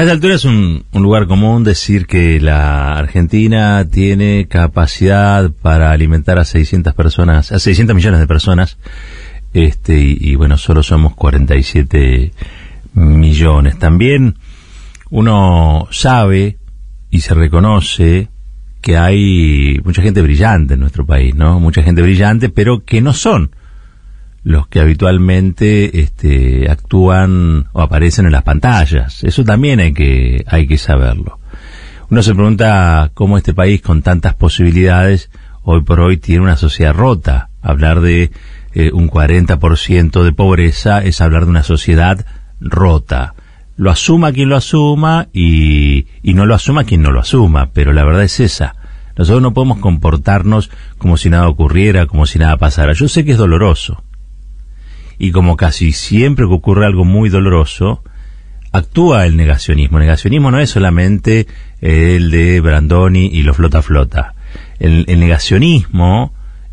A esta altura es un, lugar común decir que la Argentina tiene capacidad para alimentar a 600 personas, a 600 millones de personas, este y, bueno, solo somos 47 millones. También uno sabe y se reconoce que hay mucha gente brillante en nuestro país, ¿no? Mucha gente brillante, pero que no son los que habitualmente este, actúan o aparecen en las pantallas. Eso también hay que, hay que saberlo. Uno se pregunta cómo este país con tantas posibilidades hoy por hoy tiene una sociedad rota. Hablar de eh, un 40% de pobreza es hablar de una sociedad rota. Lo asuma quien lo asuma y, y no lo asuma quien no lo asuma, pero la verdad es esa. Nosotros no podemos comportarnos como si nada ocurriera, como si nada pasara. Yo sé que es doloroso, y como casi siempre que ocurre algo muy doloroso, actúa el negacionismo. El negacionismo no es solamente el de Brandoni y lo flota flota. El, negacionismo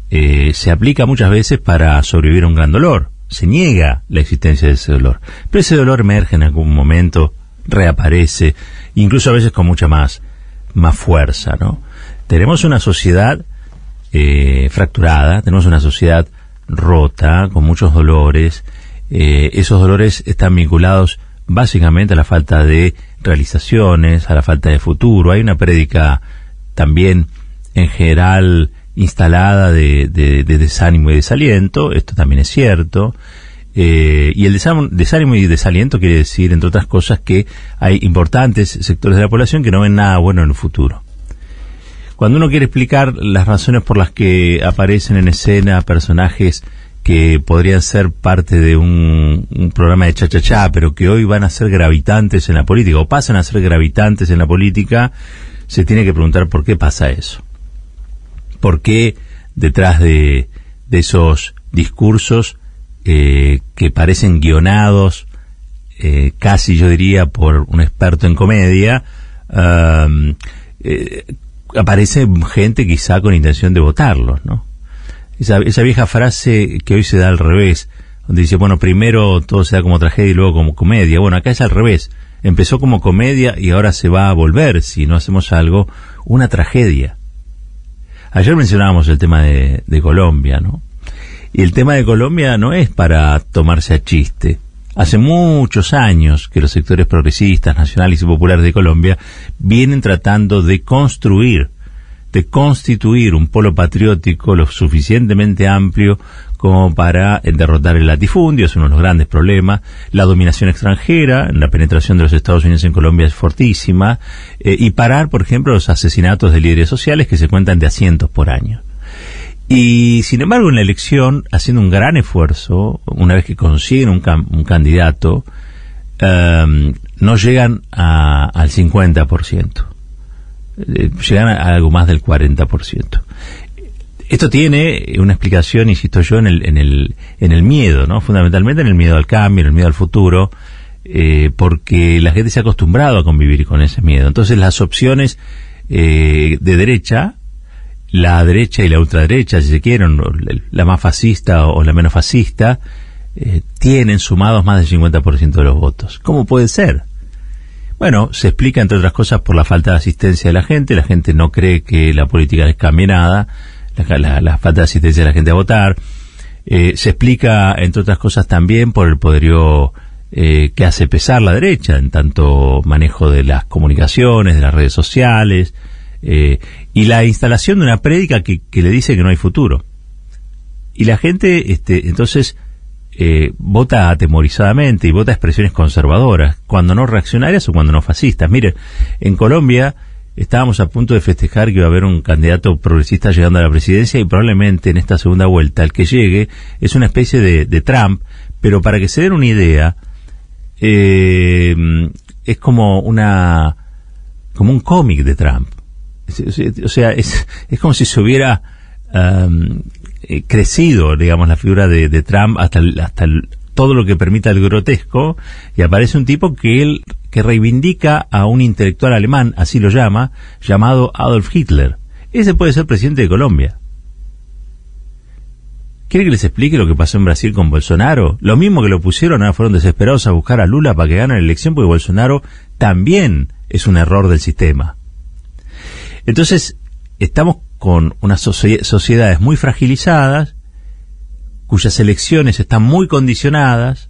eh, se aplica muchas veces para sobrevivir a un gran dolor. Se niega la existencia de ese dolor. Pero ese dolor emerge en algún momento, reaparece, incluso a veces con mucha más, más fuerza, ¿no? Tenemos una sociedad eh, fracturada, tenemos una sociedad rota, con muchos dolores. Eh, esos dolores están vinculados básicamente a la falta de realizaciones, a la falta de futuro. Hay una prédica también en general instalada de, desánimo y desaliento, esto también es cierto. Eh, y el desánimo y desaliento quiere decir, entre otras cosas, que hay importantes sectores de la población que no ven nada bueno en el futuro. Cuando uno quiere explicar las razones por las que aparecen en escena personajes que podrían ser parte de un, programa de cha-cha-cha, pero que hoy van a ser gravitantes en la política o pasan a ser gravitantes en la política, se tiene que preguntar por qué pasa eso. ¿Por qué detrás de, esos discursos eh, que parecen guionados, eh, casi yo diría por un experto en comedia, eh, aparece gente quizá con intención de votarlos, ¿no? Esa, vieja frase que hoy se da al revés, donde dice, bueno, primero todo se da como tragedia y luego como comedia. Bueno, acá es al revés. Empezó como comedia y ahora se va a volver, si no hacemos algo, una tragedia. Ayer mencionábamos el tema de, de Colombia, ¿no? Y el tema de Colombia no es para tomarse a chiste. Hace muchos años que los sectores progresistas, nacionales y populares de Colombia vienen tratando de construir, de constituir un polo patriótico lo suficientemente amplio como para derrotar el latifundio, es uno de los grandes problemas. La dominación extranjera, la penetración de los Estados Unidos en Colombia es fortísima, eh, y parar, por ejemplo, los asesinatos de líderes sociales que se cuentan de asientos por año. Y sin embargo, en la elección, haciendo un gran esfuerzo, una vez que consiguen un, un candidato, em, no llegan al 50%. Eh, llegan a, algo más del 40%. Esto tiene una explicación, insisto yo, en el, en el, en el miedo, ¿no? Fundamentalmente en el miedo al cambio, en el miedo al futuro, eh, porque la gente se ha acostumbrado a convivir con ese miedo. Entonces las opciones eh, de derecha la derecha y la ultraderecha, si se quieren, la más fascista o la menos fascista, eh, tienen sumados más del 50% de los votos. ¿Cómo puede ser? Bueno, se explica, entre otras cosas, por la falta de asistencia de la gente. La gente no cree que la política les cambie nada. La, falta de asistencia de la gente a votar. Eh, se explica, entre otras cosas, también por el poderío eh, que hace pesar la derecha, en tanto manejo de las comunicaciones, de las redes sociales, eh, y la instalación de una prédica que, le dice que no hay futuro. Y la gente, este, entonces, eh, vota atemorizadamente y vota expresiones conservadoras, cuando no reaccionarias o cuando no fascistas. Mire, en Colombia estábamos a punto de festejar que iba a haber un candidato progresista llegando a la presidencia y probablemente en esta segunda vuelta el que llegue es una especie de, Trump, pero para que se den una idea, eh, es como una como un cómic de Trump. O sea, es, es como si se hubiera eh, crecido, digamos, la figura de, Trump hasta, hasta todo lo que permita el grotesco y aparece un tipo que él que reivindica a un intelectual alemán, así lo llama, llamado Adolf Hitler. Ese puede ser presidente de Colombia. ¿Quiere que les explique lo que pasó en Brasil con Bolsonaro? Lo mismo que lo pusieron, ahora fueron desesperados a buscar a Lula para que gane la elección, porque Bolsonaro también es un error del sistema. Entonces, estamos con unas sociedades muy fragilizadas, cuyas elecciones están muy condicionadas,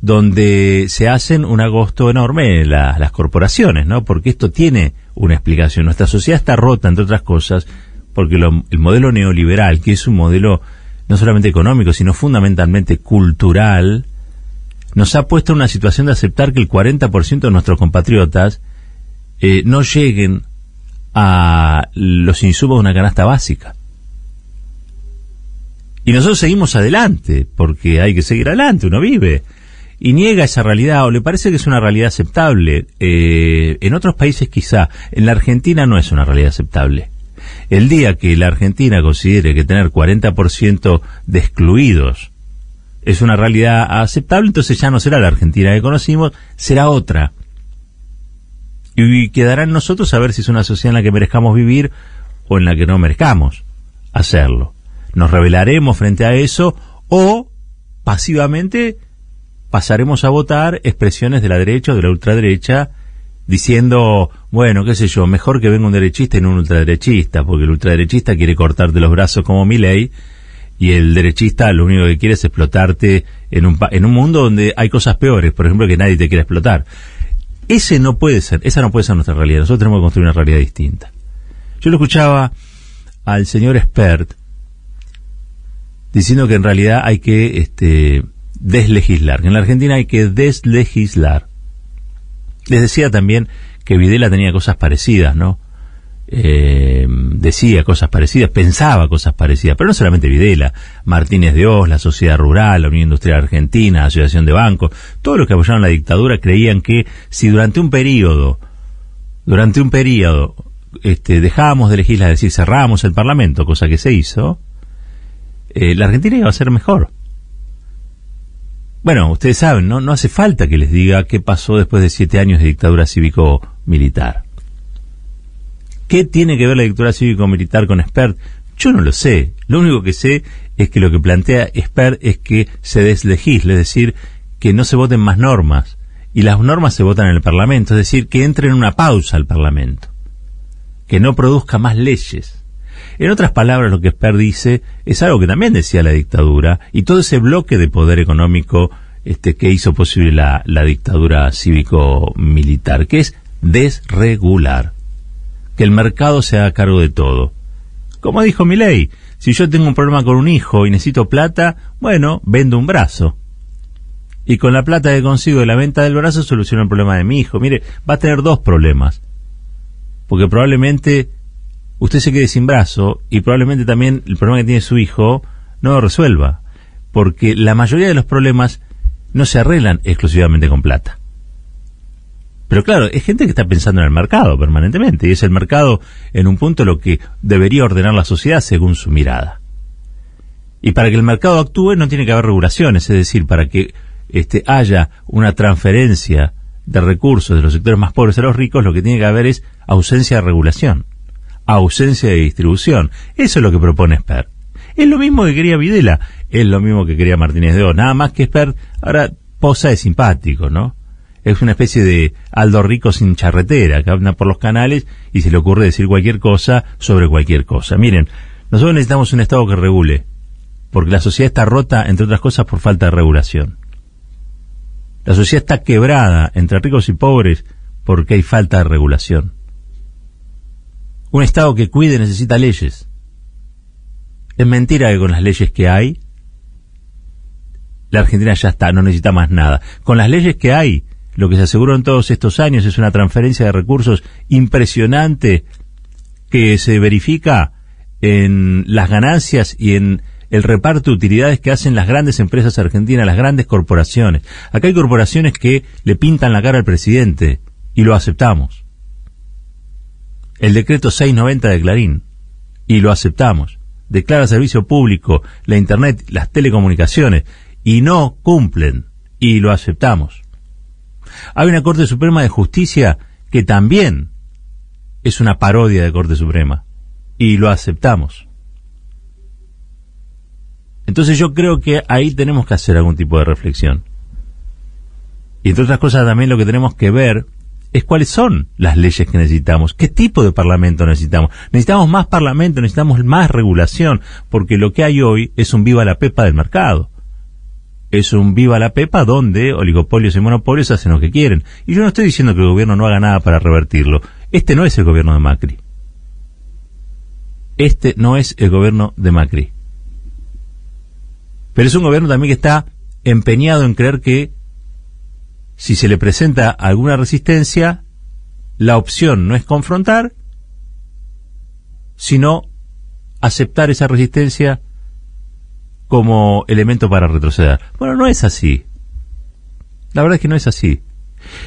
donde se hacen un agosto enorme las corporaciones, ¿no? Porque esto tiene una explicación. Nuestra sociedad está rota, entre otras cosas, porque el modelo neoliberal, que es un modelo no solamente económico, sino fundamentalmente cultural, nos ha puesto en una situación de aceptar que el 40% de nuestros compatriotas eh, no lleguen a los insumos de una canasta básica. Y nosotros seguimos adelante, porque hay que seguir adelante, uno vive. Y niega esa realidad, o le parece que es una realidad aceptable. Eh, en otros países quizá, en la Argentina no es una realidad aceptable. El día que la Argentina considere que tener 40% de excluidos es una realidad aceptable, entonces ya no será la Argentina que conocimos, será otra. Y quedará en nosotros saber si es una sociedad en la que merezcamos vivir o en la que no merezcamos hacerlo. Nos rebelaremos frente a eso o pasivamente pasaremos a votar expresiones de la derecha o de la ultraderecha diciendo, bueno, qué sé yo, mejor que venga un derechista y no un ultraderechista, porque el ultraderechista quiere cortarte los brazos como mi ley y el derechista lo único que quiere es explotarte en un, en un mundo donde hay cosas peores, por ejemplo, que nadie te quiere explotar. Ese no puede ser, esa no puede ser nuestra realidad. Nosotros tenemos que construir una realidad distinta. Yo lo escuchaba al señor expert diciendo que en realidad hay que este, deslegislar, que en la Argentina hay que deslegislar. Les decía también que Videla tenía cosas parecidas, ¿no? Eh, decía cosas parecidas, pensaba cosas parecidas, pero no solamente Videla, Martínez de Oz, la Sociedad Rural, la Unión Industrial Argentina, la Asociación de Bancos, todos los que apoyaron la dictadura creían que si durante un periodo, durante un periodo, este, dejábamos de legislar, es decir, cerrábamos el Parlamento, cosa que se hizo, eh, la Argentina iba a ser mejor. Bueno, ustedes saben, ¿no? No hace falta que les diga qué pasó después de siete años de dictadura cívico-militar. ¿Qué tiene que ver la dictadura cívico-militar con Spert? Yo no lo sé. Lo único que sé es que lo que plantea Spert es que se deslegisle, es decir, que no se voten más normas. Y las normas se votan en el Parlamento, es decir, que entre en una pausa al Parlamento. Que no produzca más leyes. En otras palabras, lo que Esper dice es algo que también decía la dictadura y todo ese bloque de poder económico este, que hizo posible la, la dictadura cívico-militar, que es desregular, que el mercado se haga cargo de todo. Como dijo mi ley, si yo tengo un problema con un hijo y necesito plata, bueno, vendo un brazo. Y con la plata que consigo de la venta del brazo soluciono el problema de mi hijo. Mire, va a tener dos problemas. Porque probablemente usted se quede sin brazo y probablemente también el problema que tiene su hijo no lo resuelva, porque la mayoría de los problemas no se arreglan exclusivamente con plata. Pero claro, es gente que está pensando en el mercado permanentemente, y es el mercado en un punto lo que debería ordenar la sociedad según su mirada. Y para que el mercado actúe no tiene que haber regulaciones, es decir, para que este, haya una transferencia de recursos de los sectores más pobres a los ricos, lo que tiene que haber es ausencia de regulación ausencia de distribución. Eso es lo que propone Spert. Es lo mismo que quería Videla, es lo mismo que quería Martínez de O, nada más que Spert ahora posa de simpático, ¿no? Es una especie de Aldo Rico sin charretera, que anda por los canales y se le ocurre decir cualquier cosa sobre cualquier cosa. Miren, nosotros necesitamos un Estado que regule, porque la sociedad está rota, entre otras cosas, por falta de regulación. La sociedad está quebrada entre ricos y pobres porque hay falta de regulación. Un Estado que cuide necesita leyes. Es mentira que con las leyes que hay, la Argentina ya está, no necesita más nada. Con las leyes que hay, lo que se aseguró en todos estos años es una transferencia de recursos impresionante que se verifica en las ganancias y en el reparto de utilidades que hacen las grandes empresas argentinas, las grandes corporaciones. Acá hay corporaciones que le pintan la cara al presidente y lo aceptamos el decreto 690 de Clarín y lo aceptamos. Declara servicio público la Internet, las telecomunicaciones y no cumplen y lo aceptamos. Hay una Corte Suprema de Justicia que también es una parodia de Corte Suprema y lo aceptamos. Entonces yo creo que ahí tenemos que hacer algún tipo de reflexión. Y entre otras cosas también lo que tenemos que ver es cuáles son las leyes que necesitamos, qué tipo de parlamento necesitamos. Necesitamos más parlamento, necesitamos más regulación, porque lo que hay hoy es un viva la pepa del mercado. Es un viva la pepa donde oligopolios y monopolios hacen lo que quieren. Y yo no estoy diciendo que el gobierno no haga nada para revertirlo. Este no es el gobierno de Macri. Este no es el gobierno de Macri. Pero es un gobierno también que está empeñado en creer que si se le presenta alguna resistencia, la opción no es confrontar, sino aceptar esa resistencia como elemento para retroceder. Bueno, no es así. La verdad es que no es así.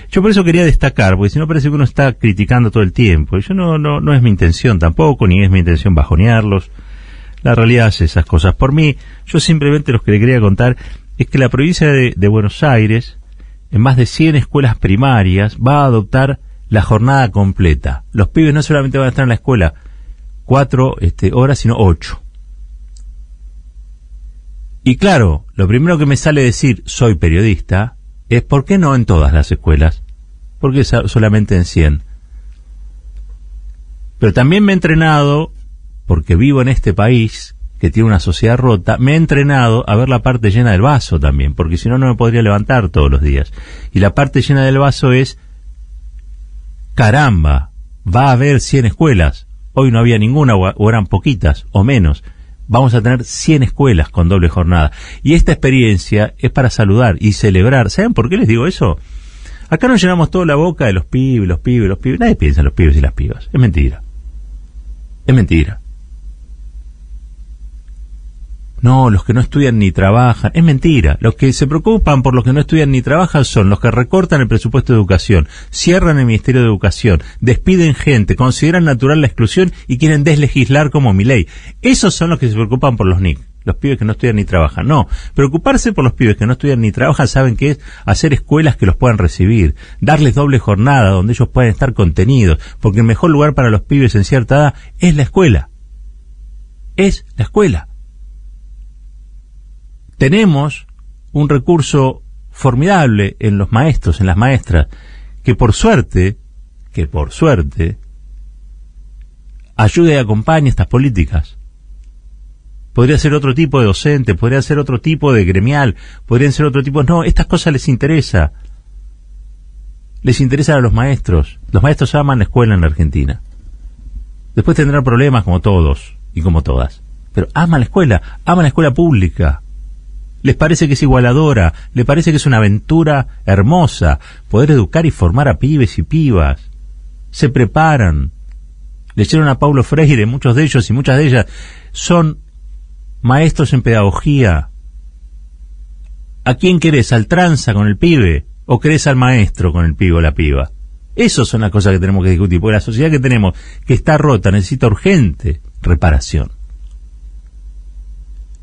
Yo por eso quería destacar, porque si no parece que uno está criticando todo el tiempo. Yo no, no, no es mi intención tampoco, ni es mi intención bajonearlos. La realidad es esas cosas. Por mí, yo simplemente lo que le quería contar es que la provincia de, Buenos Aires, en más de 100 escuelas primarias, va a adoptar la jornada completa. Los pibes no solamente van a estar en la escuela cuatro este, horas, sino ocho. Y claro, lo primero que me sale decir soy periodista es ¿por qué no en todas las escuelas? ¿Por qué solamente en 100? Pero también me he entrenado porque vivo en este país que tiene una sociedad rota, me he entrenado a ver la parte llena del vaso también, porque si no, no me podría levantar todos los días. Y la parte llena del vaso es, caramba, va a haber 100 escuelas. Hoy no había ninguna, o eran poquitas, o menos. Vamos a tener 100 escuelas con doble jornada. Y esta experiencia es para saludar y celebrar. ¿Saben por qué les digo eso? Acá nos llenamos toda la boca de los pibes, los pibes, los pibes. Nadie piensa en los pibes y las pibas. Es mentira. Es mentira. No, los que no estudian ni trabajan. Es mentira. Los que se preocupan por los que no estudian ni trabajan son los que recortan el presupuesto de educación, cierran el Ministerio de Educación, despiden gente, consideran natural la exclusión y quieren deslegislar como mi ley. Esos son los que se preocupan por los NIC. Los pibes que no estudian ni trabajan. No, preocuparse por los pibes que no estudian ni trabajan saben que es hacer escuelas que los puedan recibir, darles doble jornada donde ellos puedan estar contenidos, porque el mejor lugar para los pibes en cierta edad es la escuela. Es la escuela tenemos un recurso formidable en los maestros, en las maestras, que por suerte, que por suerte, ayude y acompañe estas políticas. Podría ser otro tipo de docente, podría ser otro tipo de gremial, podrían ser otro tipo... No, estas cosas les interesa. Les interesa a los maestros. Los maestros aman la escuela en la Argentina. Después tendrán problemas como todos y como todas. Pero aman la escuela, aman la escuela pública les parece que es igualadora, les parece que es una aventura hermosa poder educar y formar a pibes y pibas. Se preparan. Leyeron a Paulo Freire, muchos de ellos y muchas de ellas son maestros en pedagogía. ¿A quién querés? ¿Al tranza con el pibe? ¿O querés al maestro con el pibe o la piba? Esas son las cosas que tenemos que discutir, porque la sociedad que tenemos, que está rota, necesita urgente reparación.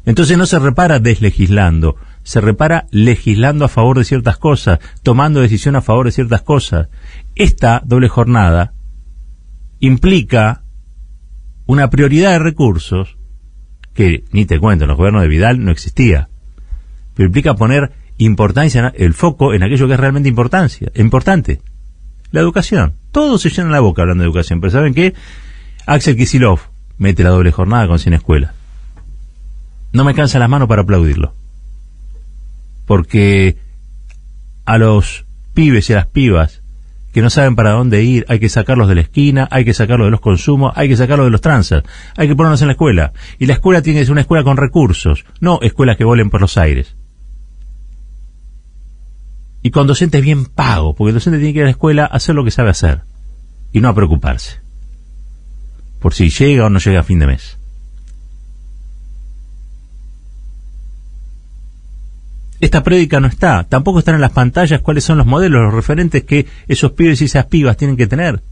Entonces no se repara deslegislando, se repara legislando a favor de ciertas cosas, tomando decisión a favor de ciertas cosas. Esta doble jornada implica una prioridad de recursos que, ni te cuento, en los gobiernos de Vidal no existía, pero implica poner importancia, el foco en aquello que es realmente importancia, importante, la educación. Todos se llenan la boca hablando de educación, pero ¿saben qué? Axel Kisilov mete la doble jornada con 100 escuelas no me cansa las manos para aplaudirlo. Porque a los pibes y a las pibas que no saben para dónde ir, hay que sacarlos de la esquina, hay que sacarlos de los consumos, hay que sacarlos de los tranzas, hay que ponerlos en la escuela. Y la escuela tiene que ser una escuela con recursos, no escuelas que vuelen por los aires. Y con docentes bien pagos, porque el docente tiene que ir a la escuela a hacer lo que sabe hacer y no a preocuparse por si llega o no llega a fin de mes. Esta prédica no está, tampoco están en las pantallas cuáles son los modelos, los referentes que esos pibes y esas pibas tienen que tener.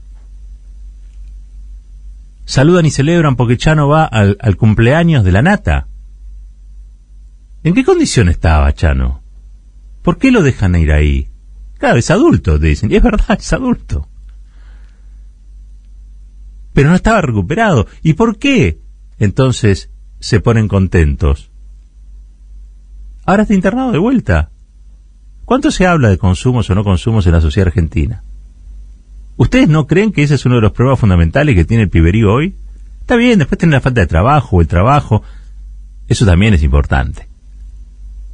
Saludan y celebran porque Chano va al, cumpleaños de la nata. ¿En qué condición estaba Chano? ¿Por qué lo dejan ir ahí? Claro, es adulto, dicen. Y es verdad, es adulto. Pero no estaba recuperado. ¿Y por qué? Entonces se ponen contentos ahora está internado de vuelta. ¿Cuánto se habla de consumos o no consumos en la sociedad argentina? ¿Ustedes no creen que ese es uno de los problemas fundamentales que tiene el piberío hoy? Está bien, después tiene la falta de trabajo, el trabajo. Eso también es importante.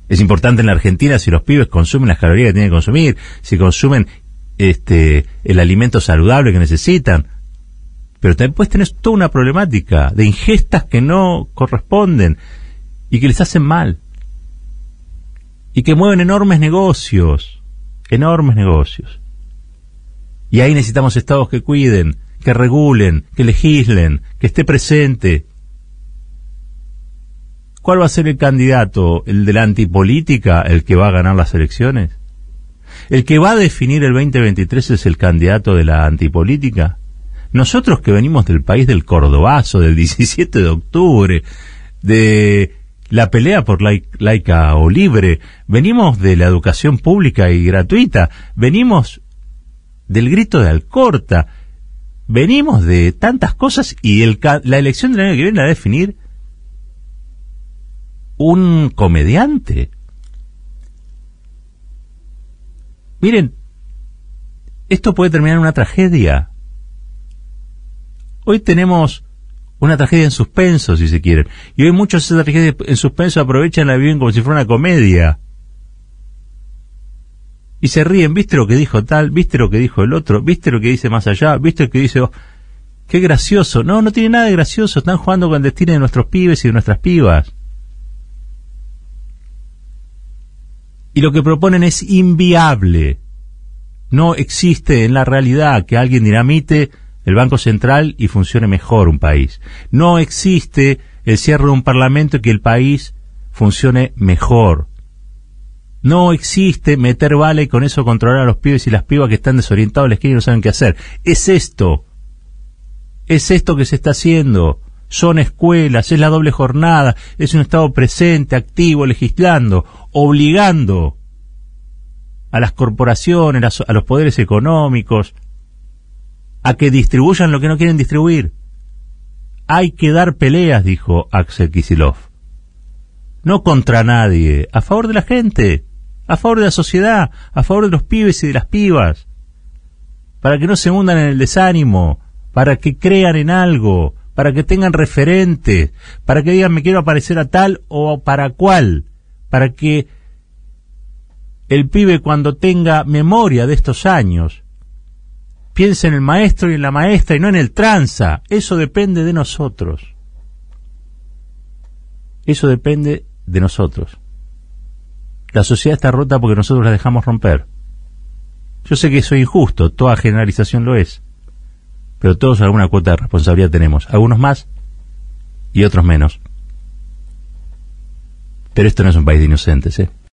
Es importante en la Argentina si los pibes consumen las calorías que tienen que consumir, si consumen este el alimento saludable que necesitan. Pero después tenés toda una problemática de ingestas que no corresponden y que les hacen mal. Y que mueven enormes negocios, enormes negocios. Y ahí necesitamos estados que cuiden, que regulen, que legislen, que esté presente. ¿Cuál va a ser el candidato? ¿El de la antipolítica? ¿El que va a ganar las elecciones? ¿El que va a definir el 2023 es el candidato de la antipolítica? Nosotros que venimos del país del Cordobazo, del 17 de octubre, de la pelea por laica o libre, venimos de la educación pública y gratuita, venimos del grito de Alcorta, venimos de tantas cosas y la elección del año que viene la va a definir un comediante. Miren, esto puede terminar en una tragedia. Hoy tenemos una tragedia en suspenso, si se quieren. Y hoy muchos de esas tragedias en suspenso aprovechan la viven como si fuera una comedia. Y se ríen, ¿viste lo que dijo tal? ¿Viste lo que dijo el otro? ¿Viste lo que dice más allá? ¿Viste lo que dice... Oh, qué gracioso. No, no tiene nada de gracioso. Están jugando con el destino de nuestros pibes y de nuestras pibas. Y lo que proponen es inviable. No existe en la realidad que alguien dinamite el Banco Central y funcione mejor un país. No existe el cierre de un parlamento y que el país funcione mejor. No existe meter bala y con eso controlar a los pibes y las pibas que están desorientados les quieren y no saben qué hacer. Es esto. Es esto que se está haciendo. Son escuelas, es la doble jornada, es un Estado presente, activo, legislando, obligando a las corporaciones, a los poderes económicos, a que distribuyan lo que no quieren distribuir. Hay que dar peleas, dijo Axel Kisilov. No contra nadie, a favor de la gente, a favor de la sociedad, a favor de los pibes y de las pibas, para que no se hundan en el desánimo, para que crean en algo, para que tengan referentes, para que digan me quiero aparecer a tal o para cual, para que el pibe cuando tenga memoria de estos años piense en el maestro y en la maestra y no en el tranza. Eso depende de nosotros. Eso depende de nosotros. La sociedad está rota porque nosotros la dejamos romper. Yo sé que eso es injusto, toda generalización lo es, pero todos alguna cuota de responsabilidad tenemos, algunos más y otros menos. Pero esto no es un país de inocentes, ¿eh?